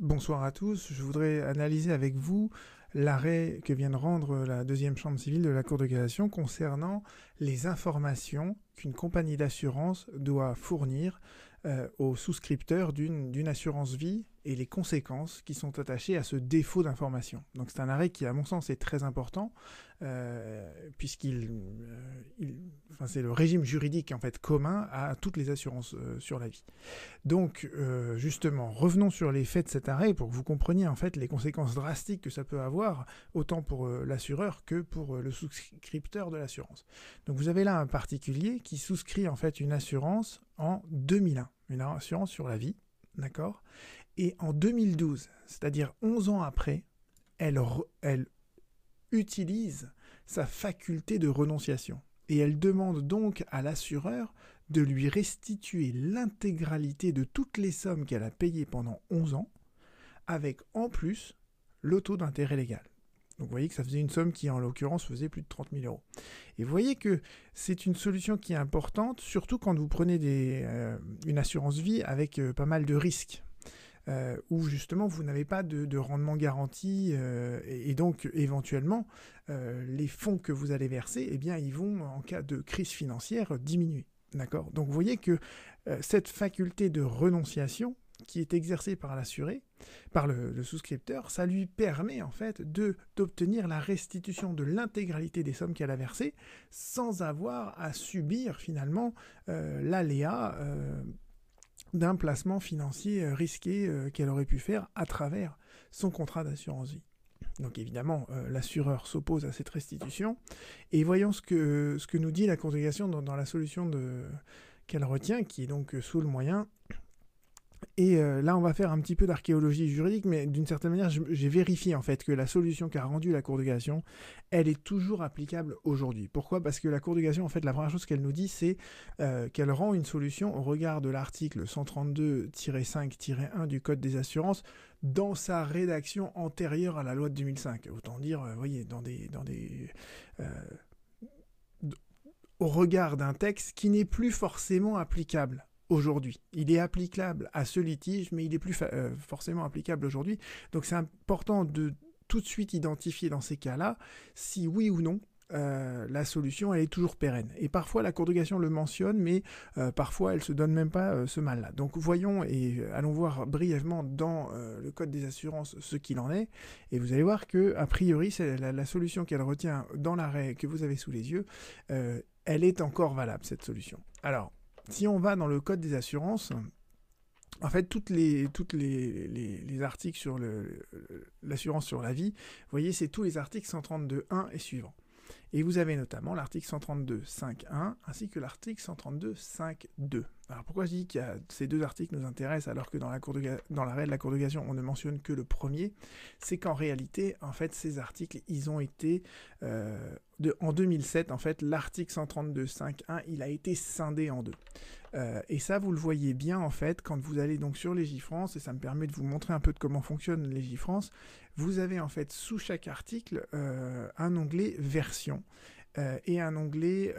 Bonsoir à tous. Je voudrais analyser avec vous l'arrêt que vient de rendre la deuxième chambre civile de la Cour de cassation concernant les informations qu'une compagnie d'assurance doit fournir euh, aux souscripteurs d'une assurance vie et les conséquences qui sont attachées à ce défaut d'information. Donc c'est un arrêt qui, à mon sens, est très important, euh, puisqu'il, euh, c'est le régime juridique en fait commun à toutes les assurances sur la vie. Donc justement, revenons sur les faits de cet arrêt pour que vous compreniez en fait les conséquences drastiques que ça peut avoir, autant pour l'assureur que pour le souscripteur de l'assurance. Donc vous avez là un particulier qui souscrit en fait une assurance en 2001, une assurance sur la vie, d'accord? Et en 2012, c'est-à-dire 11 ans après, elle utilise sa faculté de renonciation. Et elle demande donc à l'assureur de lui restituer l'intégralité de toutes les sommes qu'elle a payées pendant 11 ans, avec en plus le taux d'intérêt légal. Donc vous voyez que ça faisait une somme qui en l'occurrence faisait plus de 30 000 euros. Et vous voyez que c'est une solution qui est importante, surtout quand vous prenez euh, une assurance vie avec euh, pas mal de risques. Euh, où justement vous n'avez pas de, rendement garanti et, donc éventuellement les fonds que vous allez verser, eh bien ils vont en cas de crise financière diminuer. D'accord? Donc vous voyez que cette faculté de renonciation, qui est exercé par l'assuré, par le, souscripteur, ça lui permet en fait de d'obtenir la restitution de l'intégralité des sommes qu'elle a versées sans avoir à subir finalement euh, l'aléa euh, d'un placement financier euh, risqué qu'elle aurait pu faire à travers son contrat d'assurance vie. Donc évidemment, l'assureur s'oppose à cette restitution. Et voyons ce que, ce que nous dit la congrégation dans la solution qu'elle retient, qui est donc sous le moyen et euh, là, on va faire un petit peu d'archéologie juridique, mais d'une certaine manière, j'ai vérifié en fait que la solution qu'a rendue la Cour de cassation, elle est toujours applicable aujourd'hui. Pourquoi? Parce que la Cour de cassation, en fait, la première chose qu'elle nous dit, c'est euh, qu'elle rend une solution au regard de l'article 132-5-1 du Code des assurances dans sa rédaction antérieure à la loi de 2005. Autant dire, vous euh, voyez, dans des, dans des au regard d'un texte qui n'est plus forcément applicable aujourd'hui. Il est applicable à ce litige, mais il est plus euh, forcément applicable aujourd'hui. Donc c'est important de tout de suite identifier dans ces cas-là si oui ou non euh, la solution elle est toujours pérenne. Et parfois la Cour le mentionne, mais euh, parfois elle se donne même pas ce mal-là. Donc voyons et allons voir brièvement dans le Code des assurances ce qu'il en est, et vous allez voir que a priori c'est la, la, solution qu'elle retient dans l'arrêt que vous avez sous les yeux, elle est encore valable cette solution. Alors si on va dans le code des assurances, en fait, toutes les, articles sur l'assurance sur la vie, vous voyez, c'est tous les articles 132.1 et suivants. Et vous avez notamment l'article 132.5.1 ainsi que l'article 132.5.2. Alors pourquoi je dis que ces deux articles nous intéressent alors que dans l'arrêt de la Cour de cassation on ne mentionne que le premier? C'est qu'en réalité, en fait, ces articles, ils ont été euh, en 2007, en fait, l'article 132.5.1, il a été scindé en deux. Euh, et ça, vous le voyez bien, en fait, quand vous allez donc sur Légifrance, et ça me permet de vous montrer un peu de comment fonctionne Légifrance, vous avez en fait sous chaque article euh, un onglet version. Euh, et un onglet,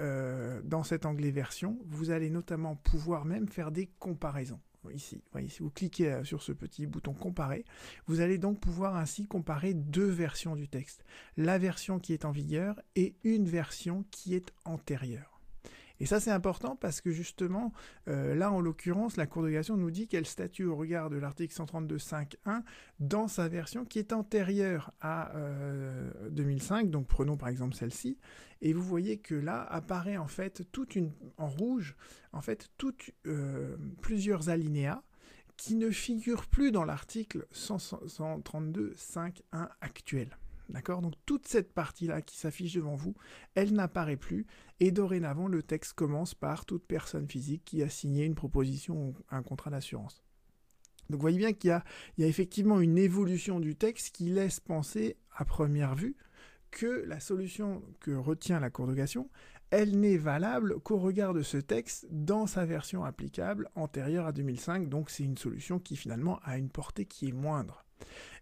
dans cet onglet version, vous allez notamment pouvoir même faire des comparaisons ici. Si vous cliquez sur ce petit bouton comparer, vous allez donc pouvoir ainsi comparer deux versions du texte. La version qui est en vigueur et une version qui est antérieure. Et ça, c'est important parce que justement, euh, là, en l'occurrence, la Cour de cassation nous dit qu'elle statue au regard de l'article 132.5.1 dans sa version qui est antérieure à 2005. Euh, Donc, prenons par exemple celle-ci. Et vous voyez que là apparaît en fait toute une, en rouge, en fait, toutes, euh, plusieurs alinéas qui ne figurent plus dans l'article 132.5.1 actuel. D'accord? Donc toute cette partie-là qui s'affiche devant vous, elle n'apparaît plus. Et dorénavant, le texte commence par toute personne physique qui a signé une proposition ou un contrat d'assurance. Donc vous voyez bien qu'il y, a, effectivement une évolution du texte qui laisse penser, à première vue, que la solution que retient la Cour de elle n'est valable qu'au regard de ce texte dans sa version applicable antérieure à 2005. Donc c'est une solution qui finalement a une portée qui est moindre.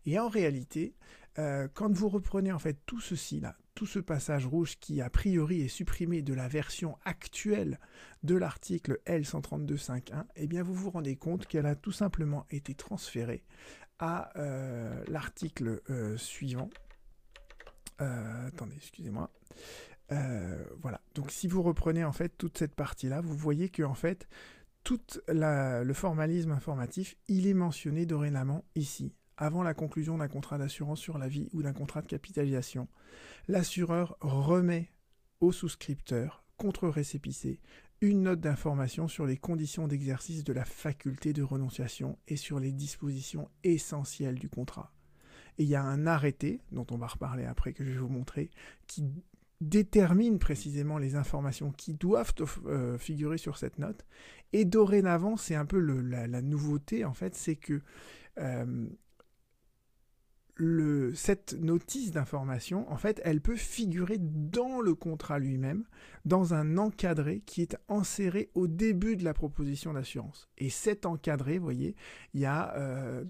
Et en réalité, quand vous reprenez en fait tout ceci là, tout ce passage rouge qui a priori est supprimé de la version actuelle de l'article L132.5.1, eh bien vous vous rendez compte qu'elle a tout simplement été transférée à l'article suivant. attendez, excusez-moi. voilà. Donc si vous reprenez en fait toute cette partie-là, vous voyez que en fait tout le formalisme informatif, il est mentionné dorénavant ici, avant la conclusion d'un contrat d'assurance sur la vie ou d'un contrat de capitalisation. L'assureur remet au souscripteur, contre récépissé, une note d'information sur les conditions d'exercice de la faculté de renonciation et sur les dispositions essentielles du contrat. Et il y a un arrêté, dont on va reparler après que je vais vous montrer, qui détermine précisément les informations qui doivent euh, figurer sur cette note. Et dorénavant, c'est un peu la, nouveauté, en fait, c'est que euh, le, cette notice d'information, en fait, elle peut figurer dans le contrat lui-même, dans un encadré qui est inséré au début de la proposition d'assurance. Et cet encadré, vous voyez, il y a euh,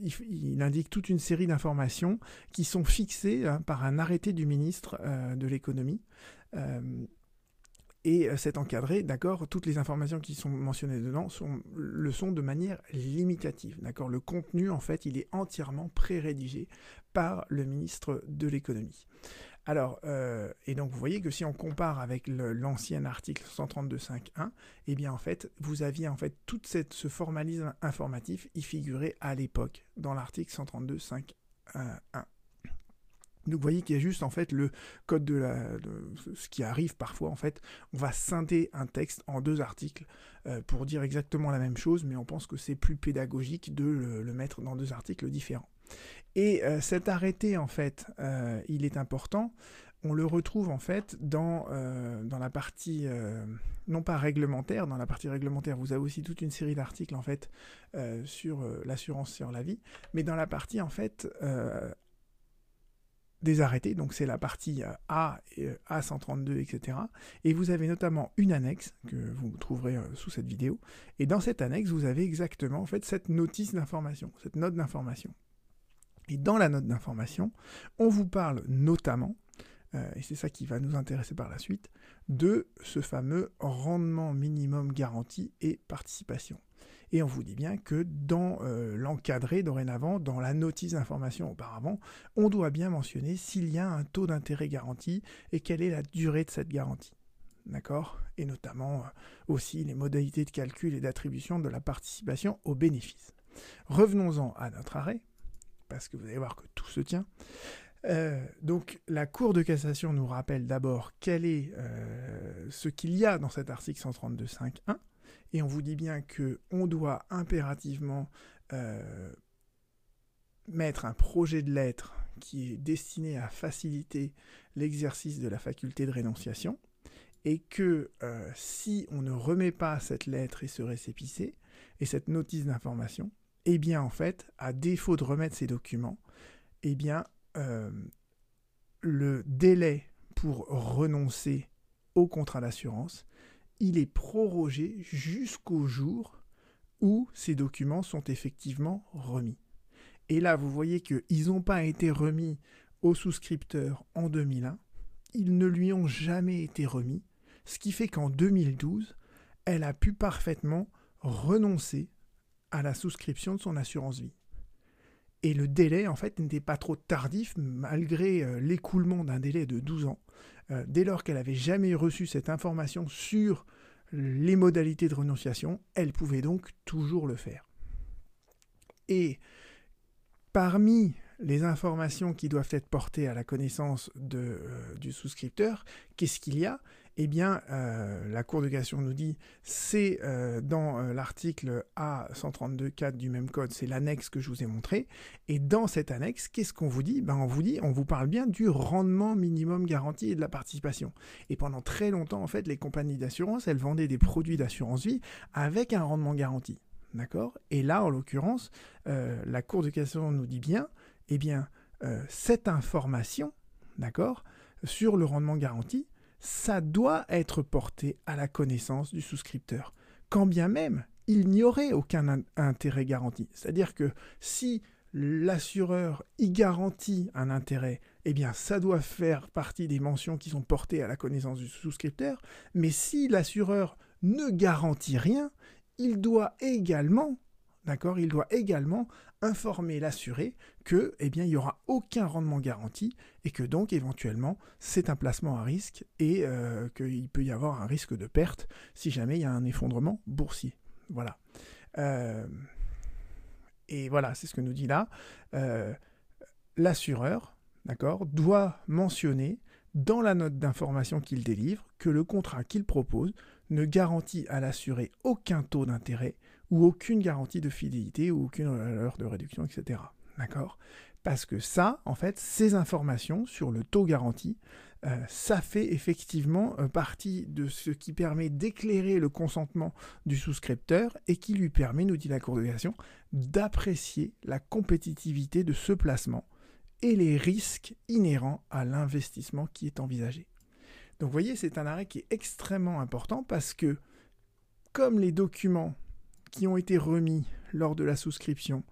il, indique toute une série d'informations qui sont fixées hein, par un arrêté du ministre euh, de l'économie. Euh, et euh, c'est encadré, d'accord, toutes les informations qui sont mentionnées dedans sont, le sont de manière limitative, d'accord. Le contenu, en fait, il est entièrement pré-rédigé par le ministre de l'économie. Alors, euh, et donc vous voyez que si on compare avec l'ancien article 132.5.1, eh bien en fait, vous aviez en fait tout ce formalisme informatif y figurait à l'époque dans l'article 132.5.1. Donc vous voyez qu'il y a juste en fait le code de la, ce qui arrive parfois en fait, on va scinder un texte en deux articles euh, pour dire exactement la même chose, mais on pense que c'est plus pédagogique de le, mettre dans deux articles différents. Et euh, cet arrêté, en fait, euh, il est important. On le retrouve en fait dans, dans la partie, non pas réglementaire, dans la partie réglementaire, vous avez aussi toute une série d'articles en fait sur l'assurance sur la vie, mais dans la partie en fait des arrêtés, donc c'est la partie A, A132, etc. Et vous avez notamment une annexe que vous trouverez sous cette vidéo. Et dans cette annexe, vous avez exactement en fait cette notice d'information, cette note d'information. Et dans la note d'information, on vous parle notamment, euh, et c'est ça qui va nous intéresser par la suite, de ce fameux rendement minimum garanti et participation. Et on vous dit bien que dans euh, l'encadré dorénavant, dans la notice d'information auparavant, on doit bien mentionner s'il y a un taux d'intérêt garanti et quelle est la durée de cette garantie. D'accord? Et notamment euh, aussi les modalités de calcul et d'attribution de la participation au bénéfice. Revenons-en à notre arrêt parce que vous allez voir que tout se tient. Euh, donc la Cour de cassation nous rappelle d'abord quel est ce qu'il y a dans cet article 132.5.1 et on vous dit bien que on doit impérativement euh, mettre un projet de lettre qui est destiné à faciliter l'exercice de la faculté de rénonciation. Et que si on ne remet pas cette lettre et ce récépissé et cette notice d'information, eh bien en fait, à défaut de remettre ces documents, eh bien euh, le délai pour renoncer au contrat d'assurance, il est prorogé jusqu'au jour où ces documents sont effectivement remis. Et là, vous voyez qu'ils n'ont pas été remis au souscripteur en 2001, ils ne lui ont jamais été remis, ce qui fait qu'en 2012, elle a pu parfaitement renoncer à la souscription de son assurance vie. Et le délai, en fait, n'était pas trop tardif, malgré euh, l'écoulement d'un délai de 12 ans. Euh, dès lors qu'elle n'avait jamais reçu cette information sur les modalités de renonciation, elle pouvait donc toujours le faire. Et parmi les informations qui doivent être portées à la connaissance euh, du souscripteur, qu'est-ce qu'il y a? Eh bien, euh, la Cour de cassation nous dit, c'est euh, dans l'article A132.4 du même code, c'est l'annexe que je vous ai montré, et dans cette annexe, qu'est-ce qu'on vous dit? Ben, On vous dit, on vous parle bien du rendement minimum garanti et de la participation. Et pendant très longtemps, en fait, les compagnies d'assurance, elles vendaient des produits d'assurance vie avec un rendement garanti. D'accord? Et là, en l'occurrence, la Cour de cassation nous dit bien, eh bien, euh, cette information, d'accord, sur le rendement garanti, ça doit être porté à la connaissance du souscripteur, quand bien même il n'y aurait aucun intérêt garanti. C'est-à-dire que si l'assureur y garantit un intérêt, eh bien ça doit faire partie des mentions qui sont portées à la connaissance du souscripteur, mais si l'assureur ne garantit rien, il doit également, d'accord, il doit également informer l'assuré que, eh il n'y aura aucun rendement garanti et que donc éventuellement c'est un placement à risque et euh, qu'il peut y avoir un risque de perte si jamais il y a un effondrement boursier. Voilà. Euh, et voilà, c'est ce que nous dit là. Euh, l'assureur, doit mentionner dans la note d'information qu'il délivre que le contrat qu'il propose ne garantit à l'assuré aucun taux d'intérêt ou aucune garantie de fidélité ou aucune valeur de réduction, etc. D'accord? Parce que ça, en fait, ces informations sur le taux garanti, euh, ça fait effectivement euh, partie de ce qui permet d'éclairer le consentement du souscripteur et qui lui permet, nous dit la Cour de cassation, d'apprécier la compétitivité de ce placement et les risques inhérents à l'investissement qui est envisagé. Donc vous voyez, c'est un arrêt qui est extrêmement important parce que comme les documents qui ont été remis lors de la souscription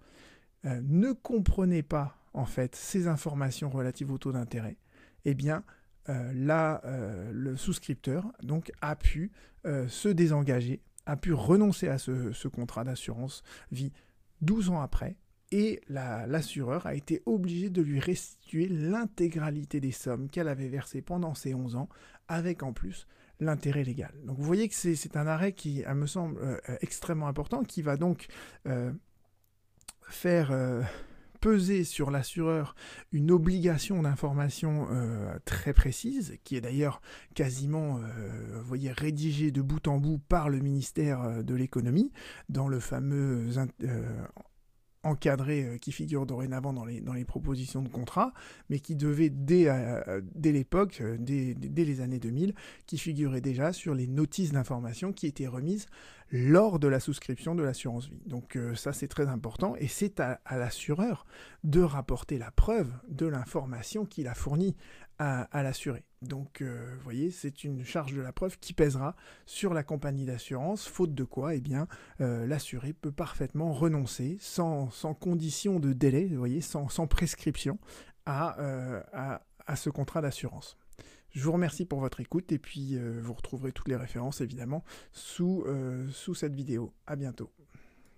euh, ne comprenaient pas en fait ces informations relatives au taux d'intérêt, eh bien euh, là, euh, le souscripteur donc a pu se désengager, a pu renoncer à ce, contrat d'assurance vie 12 ans après, et l'assureur a été obligé de lui restituer l'intégralité des sommes qu'elle avait versées pendant ces 11 ans, avec en plus l'intérêt légal. Donc vous voyez que c'est un arrêt qui me semble euh, extrêmement important, qui va donc euh, faire euh, peser sur l'assureur une obligation d'information très précise, qui est d'ailleurs quasiment, voyez, rédigée de bout en bout par le ministère de l'économie dans le fameux encadré euh, qui figure dorénavant dans les, dans les propositions de contrat, mais qui devait dès, euh, dès l'époque, euh, dès, dès, les années 2000, qui figurait déjà sur les notices d'information qui étaient remises lors de la souscription de l'assurance vie. Donc ça c'est très important et c'est à, l'assureur de rapporter la preuve de l'information qu'il a fournie à, l'assuré. Donc, euh, vous voyez, c'est une charge de la preuve qui pèsera sur la compagnie d'assurance, faute de quoi, eh bien, euh, l'assuré peut parfaitement renoncer sans, condition de délai, vous voyez, sans, prescription euh, à, ce contrat d'assurance. Je vous remercie pour votre écoute et puis vous retrouverez toutes les références évidemment sous, sous cette vidéo. À bientôt.